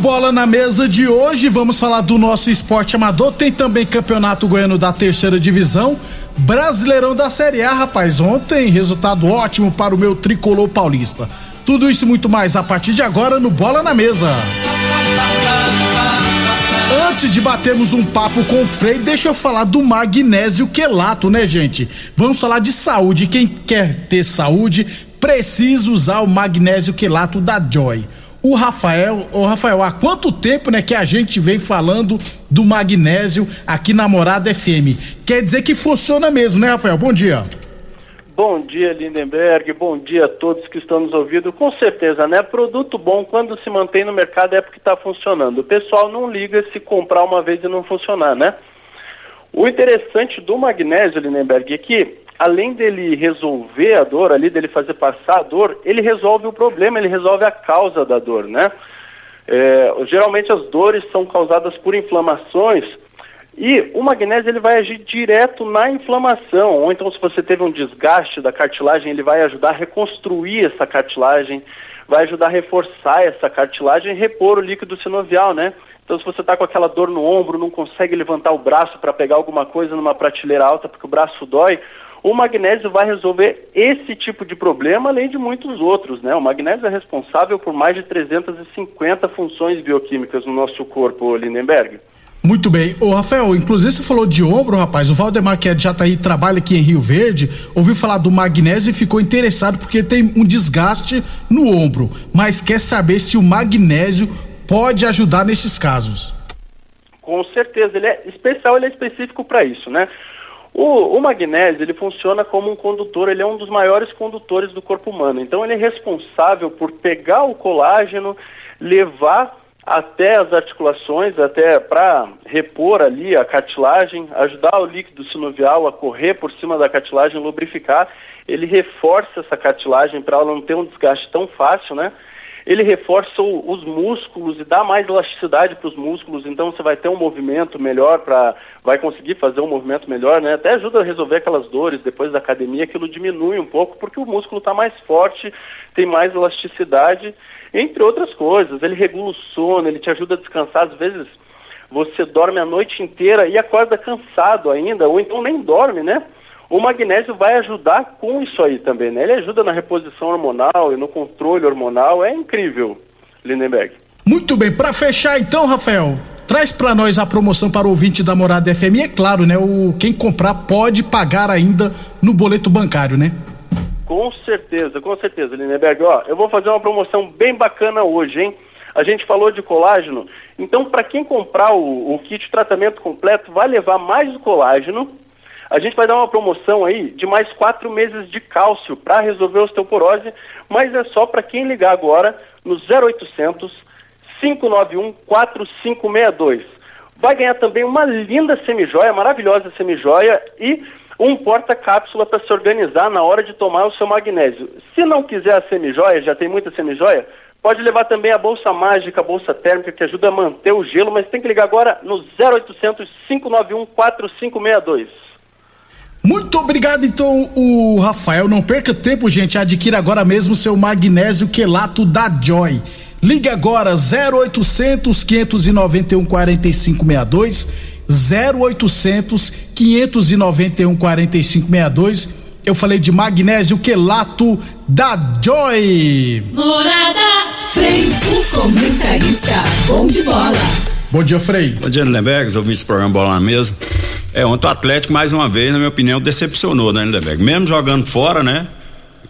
Bola na Mesa de hoje, vamos falar do nosso esporte amador. Tem também Campeonato Goiano da Terceira Divisão. Brasileirão da Série A, rapaz. Ontem, resultado ótimo para o meu tricolor paulista. Tudo isso e muito mais a partir de agora no Bola na Mesa. Antes de batermos um papo com o Frei, deixa eu falar do magnésio quelato, né, gente? Vamos falar de saúde. Quem quer ter saúde precisa usar o magnésio quelato da Joy. O Rafael, o Rafael, há quanto tempo, né, que a gente vem falando do magnésio aqui na Morada FM? Quer dizer que funciona mesmo, né, Rafael? Bom dia. Bom dia, Lindenberg. Bom dia a todos que estão nos ouvindo. Com certeza, né? Produto bom, quando se mantém no mercado, é porque está funcionando. O pessoal não liga se comprar uma vez e não funcionar, né? O interessante do magnésio, Lindenberg, é que além dele resolver a dor, ali dele fazer passar a dor, ele resolve o problema, ele resolve a causa da dor, né? É, geralmente as dores são causadas por inflamações e o magnésio ele vai agir direto na inflamação, ou então se você teve um desgaste da cartilagem, ele vai ajudar a reconstruir essa cartilagem, vai ajudar a reforçar essa cartilagem e repor o líquido sinovial, né? Então se você está com aquela dor no ombro, não consegue levantar o braço para pegar alguma coisa numa prateleira alta porque o braço dói, o magnésio vai resolver esse tipo de problema, além de muitos outros, né? O magnésio é responsável por mais de 350 funções bioquímicas no nosso corpo, Lindenberg. Muito bem. Ô, Rafael, inclusive você falou de ombro, rapaz. O Valdemar, que é de Jataí, trabalha aqui em Rio Verde, ouviu falar do magnésio e ficou interessado porque tem um desgaste no ombro, mas quer saber se o magnésio pode ajudar nesses casos. Com certeza, ele é especial, ele é específico para isso, né? O, o, magnésio, ele funciona como um condutor, ele é um dos maiores condutores do corpo humano. Então ele é responsável por pegar o colágeno, levar até as articulações, até para repor ali a cartilagem, ajudar o líquido sinovial a correr por cima da cartilagem, lubrificar. Ele reforça essa cartilagem para ela não ter um desgaste tão fácil, né? Ele reforça o, os músculos e dá mais elasticidade para os músculos, então você vai ter um movimento melhor para, vai conseguir fazer um movimento melhor, né? Até ajuda a resolver aquelas dores depois da academia, aquilo diminui um pouco porque o músculo está mais forte, tem mais elasticidade entre outras coisas. Ele regula o sono, ele te ajuda a descansar. Às vezes você dorme a noite inteira e acorda cansado ainda, ou então nem dorme, né? O magnésio vai ajudar com isso aí também, né? Ele ajuda na reposição hormonal e no controle hormonal. É incrível, Lindenberg. Muito bem, para fechar então, Rafael, traz para nós a promoção para o ouvinte da Morada FM. E é claro, né? O, quem comprar pode pagar ainda no boleto bancário, né? Com certeza, com certeza, Lindenberg. Ó, eu vou fazer uma promoção bem bacana hoje, hein? A gente falou de colágeno, então para quem comprar o, o kit tratamento completo, vai levar mais o colágeno. A gente vai dar uma promoção aí de mais quatro meses de cálcio para resolver osteoporose, mas é só para quem ligar agora no 0800 591 4562. Vai ganhar também uma linda semijoia, maravilhosa semijoia e um porta-cápsula para se organizar na hora de tomar o seu magnésio. Se não quiser a semijoia, já tem muita semijoia, pode levar também a bolsa mágica, a bolsa térmica, que ajuda a manter o gelo, mas tem que ligar agora no 0800 591 4562. Muito obrigado, então, o Rafael. Não perca tempo, gente. Adquira agora mesmo seu magnésio quelato da Joy. Ligue agora 0800 591 4562 0800 591 4562. Eu falei de magnésio quelato da Joy. Morada Frei, o comentarista, bom de bola. Bom dia, Frei. Bom dia, Lindenberg, ouvi esse programa Bola na Mesa. É, ontem o Atlético, mais uma vez, na minha opinião, decepcionou, né, Lindenberg? Mesmo jogando fora, né?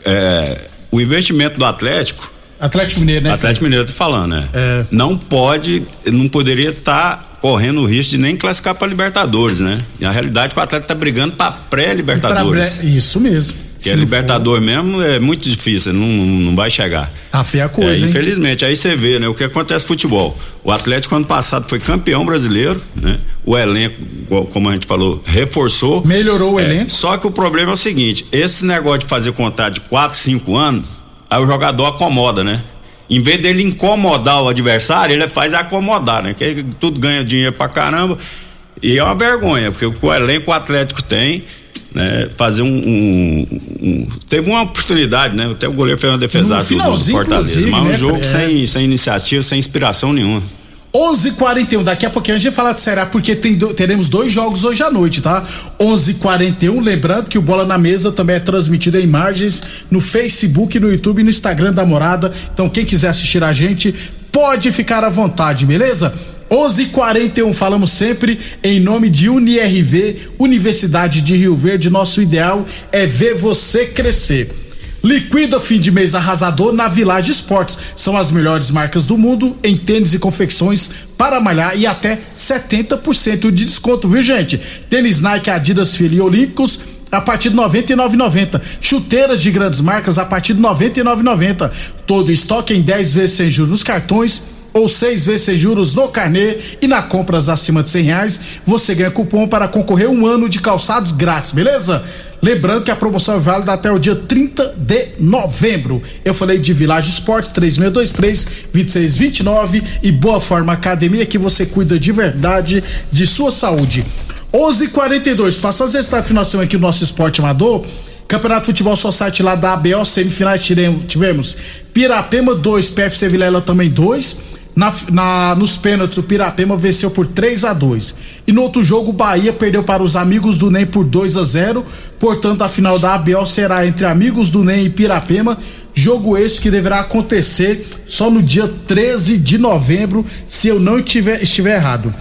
É, o investimento do Atlético. Atlético Mineiro, né? Atlético Mineiro, tô falando, né? É. Não pode, não poderia estar tá correndo o risco de nem classificar para Libertadores, né? E a realidade é que o Atlético tá brigando para pré-Libertadores. Isso mesmo. Que é Libertador for... mesmo é muito difícil, não, não vai chegar. A fé é a coisa. É, infelizmente, aí você vê, né? O que acontece no futebol. O Atlético ano passado foi campeão brasileiro, né? O elenco, como a gente falou, reforçou. Melhorou o é, elenco. Só que o problema é o seguinte: esse negócio de fazer contrato de 4, 5 anos, aí o jogador acomoda, né? Em vez dele incomodar o adversário, ele faz acomodar, né? Que tudo ganha dinheiro pra caramba. E é uma vergonha, porque o elenco o Atlético tem, né, fazer um, um, um, Teve uma oportunidade, né? Até o goleiro fez uma defesa do, do Fortaleza. Mas um né, jogo é. sem, sem iniciativa, sem inspiração nenhuma. 11:41 daqui a pouquinho a gente vai falar de Será porque tem, teremos dois jogos hoje à noite, tá? 11:41 lembrando que o Bola na Mesa também é transmitido em imagens no Facebook, no YouTube e no Instagram da Morada. Então quem quiser assistir a gente pode ficar à vontade, beleza? 11:41 falamos sempre em nome de UniRV, Universidade de Rio Verde. Nosso ideal é ver você crescer. Liquida fim de mês arrasador na Village Esportes. São as melhores marcas do mundo em tênis e confecções para malhar e até 70% de desconto, viu gente? Tênis Nike, Adidas, Fila e Olímpicos a partir de 99,90. Chuteiras de grandes marcas a partir de 99,90. Todo estoque em 10 vezes sem juros nos cartões ou seis vezes sem juros no carnê e na compras acima de cem reais você ganha cupom para concorrer um ano de calçados grátis, beleza? Lembrando que a promoção é válida até o dia 30 de novembro. Eu falei de Village Esportes 3623 2629 e Boa Forma Academia que você cuida de verdade de sua saúde. 11:42 passando os resultados final de semana aqui no nosso esporte amador. Campeonato Futebol Society lá da ABO, semifinais tivemos Pirapema 2, PFC Vilela também 2. Na, na, nos pênaltis, o Pirapema venceu por 3 a 2 E no outro jogo, o Bahia perdeu para os amigos do NEM por 2 a 0 Portanto, a final da ABL será entre amigos do NEM e Pirapema. Jogo esse que deverá acontecer só no dia 13 de novembro, se eu não estiver, estiver errado.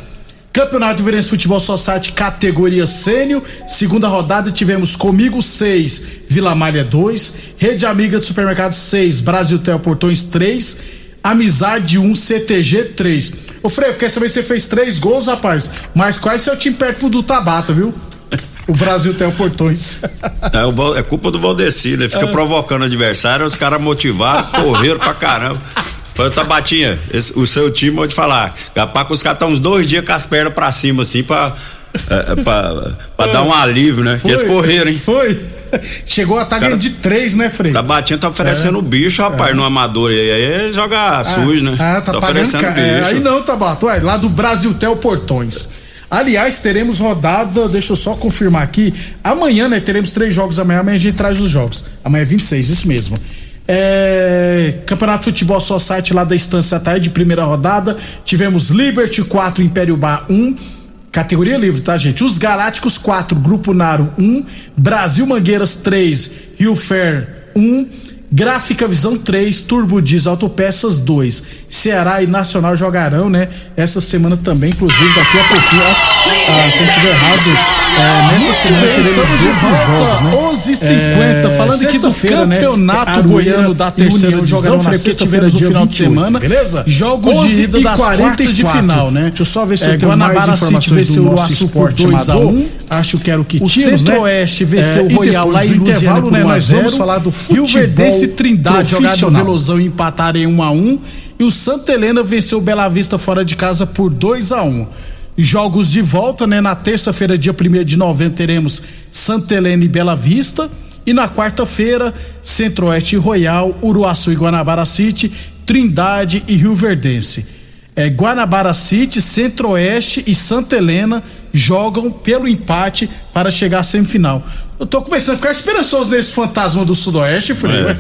Campeonato Verense Futebol Society categoria sênior, segunda rodada tivemos Comigo 6, Vila Malha 2, Rede Amiga de Supermercado 6, Brasil Tel Portões 3 Amizade 1, CTG 3. Ô Freio, quer saber se você fez três gols, rapaz? Mas quais seu time perto do Tabata, viu? O Brasil tem o portões. É, é culpa do Valdeci, ele fica é. provocando o adversário, os caras motivaram, correram pra caramba. Falei, Tabatinha, esse, o seu time, vou te falar, capaz que os caras estão uns dois dias com as pernas pra cima, assim, pra, é, é pra, pra dar um alívio, né? Foi, eles correram, hein? Foi. Chegou a estar tá ganhando de três, né, Frei? Tá batendo, tá oferecendo o é, bicho, rapaz, é. no amador. E aí joga ah, sujo, né? Ah, tá, tá oferecendo ca... bicho. É, aí não, Tabato. Ué, lá do Brasil Tel Portões. Aliás, teremos rodada, deixa eu só confirmar aqui. Amanhã, né? Teremos três jogos amanhã. Amanhã a gente traz os jogos. Amanhã é 26, isso mesmo. É, Campeonato Futebol Society lá da Estância Taia de primeira rodada. Tivemos Liberty 4, Império Bar 1. Categoria livre, tá, gente? Os Galácticos 4, Grupo Naro 1, Brasil Mangueiras 3, Rio Fair 1, Gráfica Visão 3, Turbo Diesel Autopeças 2. Ceará e Nacional jogarão, né? Essa semana também, inclusive, daqui a pouquinho, ah, se eu estiver errado, é, nessa semana teremos os jogos, né? 11h50, é, falando aqui do né? campeonato né? goiano da terceira divisão, porque tivemos no final de semana, beleza? Jogos de ida das quartas de final, né? Deixa eu só ver se é, eu tenho Guanabara mais informações City do nosso esporte 2 a 1 Acho que era o que O Centro-Oeste né? venceu o Royal lá em intervalo, né? Nós vamos falar do futebol Rio Verdense Trindade jogado no Velozão e empataram em 1 a 1 e o Santa Helena venceu o Bela Vista fora de casa por 2 a 1 Jogos de volta, né? Na terça-feira, dia 1 de novembro, teremos Santa Helena e Bela Vista. E na quarta-feira, Centro-Oeste e Royal, Uruaçu e Guanabara City, Trindade e Rio Verdense. É, Guanabara City, Centro-Oeste e Santa Helena jogam pelo empate para chegar à semifinal. Eu tô começando a ficar esperançoso nesse fantasma do Sudoeste, Freio. É.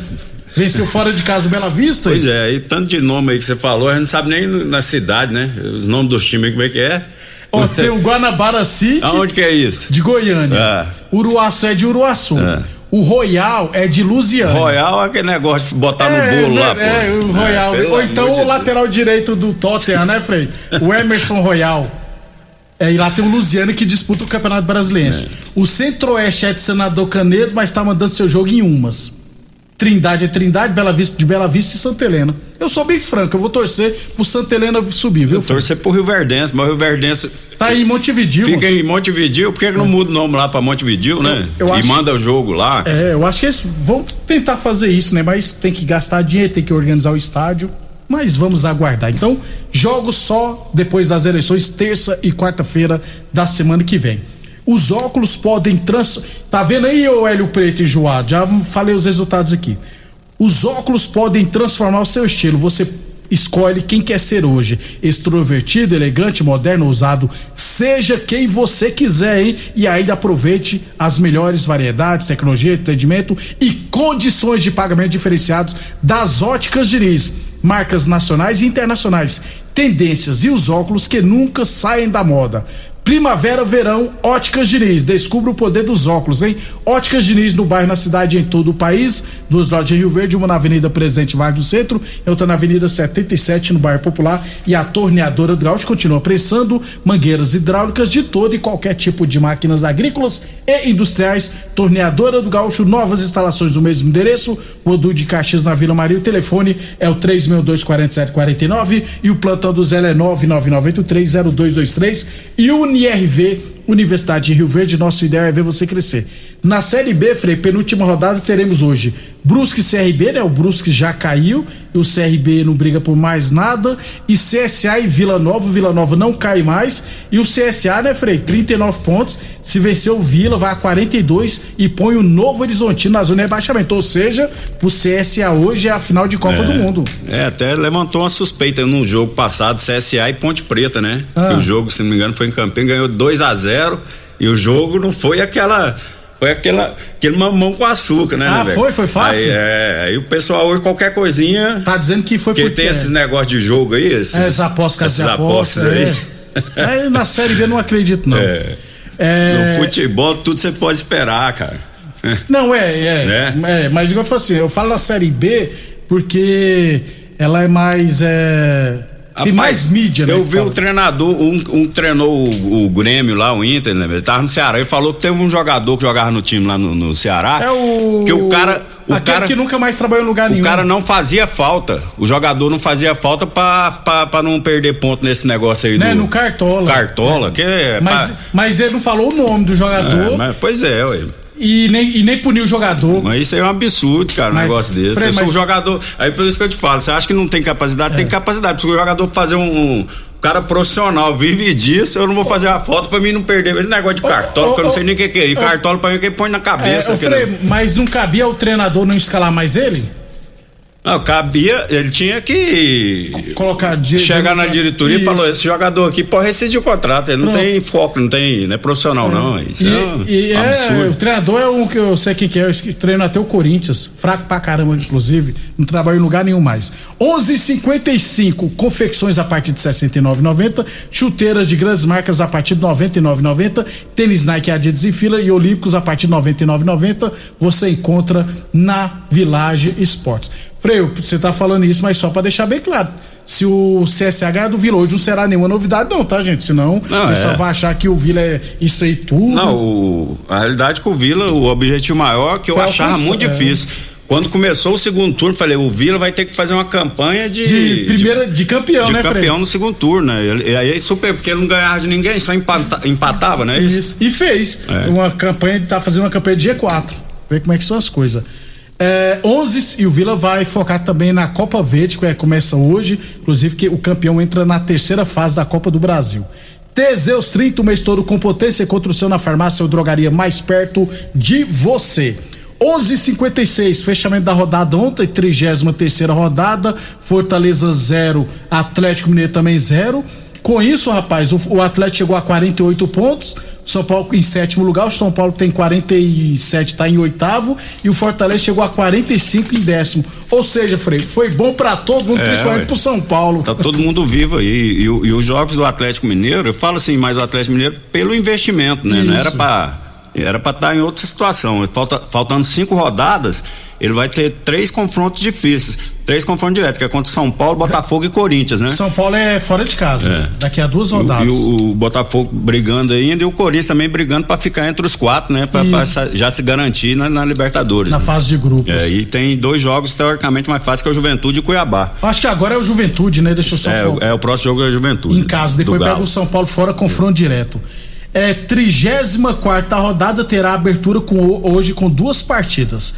Venceu fora de casa Bela Vista? Pois é, e tanto de nome aí que você falou, a gente não sabe nem na cidade, né? Os nomes dos times, como é que é. Ó, tem o Guanabara City. Aonde que é isso? De Goiânia. É. Uruaçu é de Uruaçu. É. O Royal é de Lusiana. Royal é aquele negócio de botar É, no bolo né, lá, pô. É, o Royal. pelo Ou então o Deus. lateral direito do Tottenham, né, Frei? O Emerson Royal. É, e lá tem o Lusiano que disputa o Campeonato Brasileiro. É. O Centro-Oeste é de Senador Canedo, mas tá mandando seu jogo em umas. Trindade é Trindade, Bela Vista de Bela Vista e Santa Helena. Eu sou bem franco, eu vou torcer pro Santa Helena subir, viu? Frei? Torcer pro Rio Verdense, mas o Rio Verdense Tá aí em Montevideo. fica moço. em Montevideo, por que não muda o nome lá pra Montevideo, né? Eu- eu e acho- manda o jogo lá. É, eu acho que eles vão tentar fazer isso, né? Mas tem que gastar dinheiro, tem que organizar o estádio. Mas vamos aguardar. Então, jogos só depois das eleições, terça e quarta-feira da semana que vem. Os óculos podem trans. Tá vendo aí, ô Hélio Preto enjoado? Já falei os resultados aqui. Os óculos podem transformar o seu estilo. Você escolhe quem quer ser hoje. Extrovertido, elegante, moderno, ousado. Seja quem você quiser, hein? E ainda aproveite as melhores variedades, tecnologia, atendimento e condições de pagamento diferenciados das óticas Diniz. Marcas nacionais e internacionais. Tendências e os óculos que nunca saem da moda. Primavera, verão, Óticas Diniz. Descubra o poder dos óculos, hein? Óticas Diniz no bairro, na cidade em todo o país. Duas lojas em Rio Verde, uma na Avenida Presidente Vargas do Centro e outra na Avenida 77, no bairro Popular. E a torneadora do Gaúcho continua prestando mangueiras hidráulicas de todo e qualquer tipo de máquinas agrícolas e industriais. Torneadora do Gaúcho, novas instalações no mesmo endereço. O Odu de Caxias na Vila Maria. O telefone é o 3624749 e o plantão do Zé é 999830223 e o UniRV, Universidade de Rio Verde, nosso ideal é ver você crescer. Na Série B, Frei, penúltima rodada, teremos hoje Brusque CRB, né? O Brusque já caiu o CRB não briga por mais nada. E CSA e Vila Nova, o Vila Nova não cai mais. E o CSA, né, Frei? 39 pontos. Se vencer o Vila, vai a 42 e põe o Novo Horizontino na zona de rebaixamento. Ou seja, o CSA hoje é a final de Copa do Mundo. É, até levantou uma suspeita num jogo passado, CSA e Ponte Preta, né? Ah. Que o jogo, se não me engano, foi em Campinas, ganhou 2 a 0 e o jogo não foi aquela. Foi aquela, aquele mamão com açúcar, né? Ah, né, foi? Foi fácil? Aí, é, aí o pessoal hoje qualquer coisinha. Tá dizendo que foi Porque porque tem esses negócios de jogo aí, esses, É, as apostas, essas as apostas, aí. é. Aí na Série B eu não acredito, não. É. É, No futebol, tudo você pode esperar, cara. Não, é, é. Né? é mas eu falo assim, eu falo na Série B porque ela é mais. É, tem mais mídia, né? Eu vi o treinador, um, um treinou o, o Grêmio lá, o Inter, né? Ele tava no Ceará. Ele falou que teve um jogador que jogava no time lá no, no Ceará. É o. Que o cara. O aquele cara, que nunca mais trabalhou em lugar o nenhum. cara não fazia falta. O jogador não fazia falta pra, pra, pra não perder ponto nesse negócio aí Né, do. no Cartola. Cartola, que é. Mas, pra- mas ele não falou o nome do jogador é, mas- pois é, ué. E, nem, e nem puniu o jogador. Mas isso aí é um absurdo, cara, um Mas, negócio desse. Frei, Eu sou mas- um jogador. Aí por isso que eu te falo, você acha que não tem capacidade? É. Tem capacidade. Se o jogador fazer um. um cara profissional vive disso, eu não vou fazer a foto pra mim não perder. Esse negócio de cartola, ô, porque eu não sei nem o que, que é. E cartola pra mim é quem põe na É, cabeça. que Frei, não- mas não cabia o treinador não escalar mais ele? Não, cabia, ele tinha que. Colocar Chegar na diretoria e Isso. falou: esse jogador aqui pode rescindir o contrato. Ele não tem foco, não tem. Não é profissional, não. Isso E, é um e é, absurdo. o treinador é um que eu sei que é, eu treino até o Corinthians, fraco pra caramba, inclusive, não trabalha em lugar nenhum mais. 11:55 confecções a partir de 69,90, chuteiras de grandes marcas a partir de 99,90, tênis Nike Adidas e Fila e Olímpicos a partir de 99,90, você encontra na Village Esportes. Freio, você tá falando isso, mas só pra deixar bem claro. Se o CSH ganhar do Vila hoje não será nenhuma novidade, não, tá, gente? Senão Não, o pessoal é. vai achar que o Vila é isso aí tudo. Não, o- a realidade é que o Vila, o objetivo maior que eu Foi achava alcançar, muito é. difícil. Quando começou o segundo turno, falei, o Vila vai ter que fazer uma campanha de. de primeira de campeão, de né, campeão no segundo turno, né? E aí super, porque ele não ganhava de ninguém, só empata- empatava, né? Isso. E fez É. uma campanha, tá fazendo uma campanha de G4. Ver como é que são as coisas. É, 11 e o Vila vai focar também na Copa Verde, que é- começa hoje, inclusive que o campeão entra na terceira fase da Copa do Brasil. Teseus 30, o mês todo com potência e construção na farmácia ou drogaria mais perto de você. 11:56 fechamento da rodada ontem, 33 terceira rodada, Fortaleza 0, Atlético Mineiro também 0. Com isso, rapaz, o, o Atlético chegou a 48 pontos, São Paulo em sétimo lugar, o São Paulo tem 47, está em oitavo, e o Fortaleza chegou a 45 em décimo. Ou seja, Frei, foi bom para todo mundo, é, principalmente para o São Paulo. Tá todo mundo vivo aí. E, e, e, os jogos do Atlético Mineiro, eu falo assim, mais o Atlético Mineiro pelo investimento, né? Isso. Não era para era para estar tá em outra situação. Falta, faltando cinco rodadas, ele vai ter três confrontos difíceis. Três confrontos diretos, que é contra São Paulo, Botafogo e Corinthians, né? São Paulo é fora de casa. É. Daqui a duas rodadas. E, o, o, Botafogo brigando ainda e o Corinthians também brigando para ficar entre os quatro, né? Para já se garantir na, na Libertadores. Na né? fase de grupos. É, e tem dois jogos teoricamente mais fáceis que é o Juventude e Cuiabá. Acho que agora é o Juventude, né? Deixa eu só É, é o próximo jogo é o Juventude. Em casa, depois pega o São Paulo fora, confronto direto. É, 34 rodada terá abertura com, hoje com duas partidas.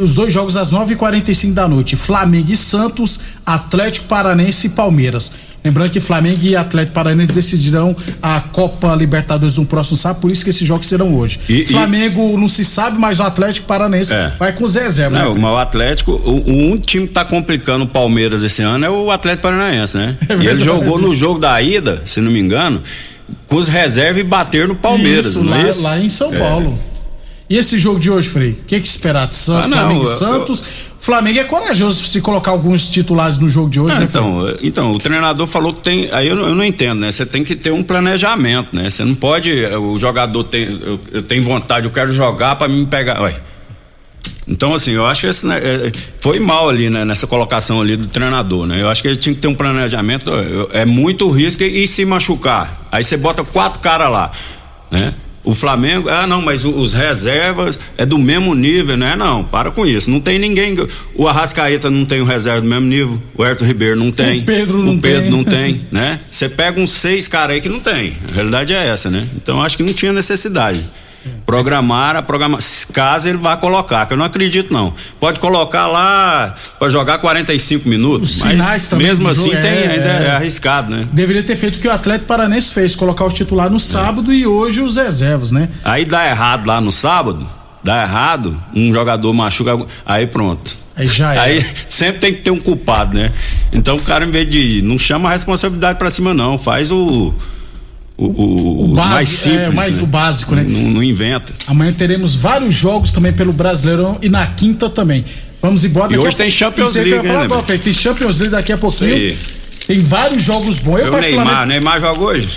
Os dois jogos às 9h45 da noite: Flamengo e Santos, Atlético Paranense e Palmeiras. Lembrando que Flamengo e Atlético Paranense decidirão a Copa Libertadores no próximo sábado, por isso que esses jogos serão hoje. E, Flamengo e... não se sabe, mas o Atlético Paranense é. vai com os reservas. Não, né, mas o Atlético, o, o um time que tá complicando o Palmeiras esse ano é o Atlético Paranaense, né? É e ele jogou no jogo da ida, se não me engano, com os reservas e bater no Palmeiras. Isso, lá, é lá, em São é. Paulo. E esse jogo de hoje, Frei? O que, é que esperar de Santos, ah, Flamengo e Santos? Eu, Flamengo é corajoso se colocar alguns titulares no jogo de hoje, ah, né, então, então, o treinador falou que tem. Aí eu, eu, não entendo, né? Você tem que ter um planejamento, né? Você não pode. O jogador tem. Eu, eu tenho vontade, eu quero jogar para me pegar. Ué, então, assim, eu acho que esse, né, é, foi mal ali, né, nessa colocação ali do treinador, né? Eu acho que ele tinha que ter um planejamento, é muito risco e, e se machucar. Aí você bota quatro caras lá, né? O Flamengo, ah, não, mas os reservas é do mesmo nível, né? Não, para com isso. Não tem ninguém. O Arrascaeta não tem o reserva do mesmo nível, o Herto Ribeiro não tem. O Pedro não o Pedro tem. não tem, né? Você pega uns seis caras aí que não tem. A realidade é essa, né? Então acho que não tinha necessidade. Programar, a programar, caso ele vá colocar, que eu não acredito não. Pode colocar lá para jogar 45 minutos, Os mas mesmo assim tem, é, ainda é, é, arriscado, né? Deveria ter feito o que o Atlético Paranense fez, colocar os titulares no sábado é. e hoje os reservas, né? Aí dá errado lá no sábado, dá errado, um jogador machuca, aí pronto. Aí já é. Aí sempre tem que ter um culpado, né? Então o cara, em vez de. Não chama a responsabilidade para cima, não. Faz o o, o, o base, mais simples. É, mais né? o básico, né? Não, não, inventa. Amanhã teremos vários jogos também pelo Brasileirão e na quinta também. Vamos embora. E hoje tem Champions League, né? Agora, tem Champions League daqui a pouquinho. Tem vários jogos bons. Eu, o Neymar, Neymar joga hoje?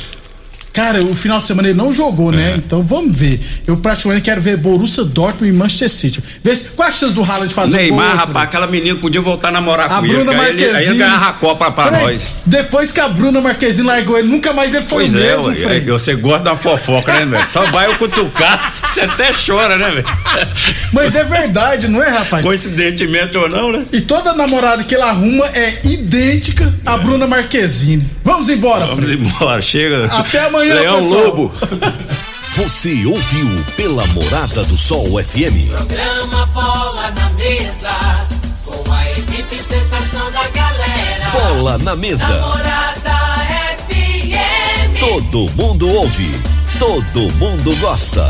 Cara, o final de semana ele não jogou, né? É. Então vamos ver. Eu praticamente quero ver Borussia Dortmund e Manchester City. Vê se, qual a chance do Haaland fazer Neymar, um gol, rapaz, aquela menina podia voltar a namorar a com Bruna ele. Marquezine, aí ele, ganhava a Copa pra Peraí, nós. Depois que a Bruna Marquezine largou ele, nunca mais ele foi pois o é, mesmo, é, Você gosta da fofoca, né, velho? Só vai o cutucar, você até chora, né, velho? Mas é verdade, não é, rapaz? Coincidentemente ou não, né? E toda namorada que ele arruma é idêntica à Bruna Marquezine. Vamos embora, Vamos Fred. embora, chega. Até amanhã, Leão pessoal. Lobo. Você ouviu pela Morada do Sol FM. Programa Bola na Mesa, com a equipe sensação da galera. Bola na Mesa. Morada FM. Todo mundo ouve, todo mundo gosta.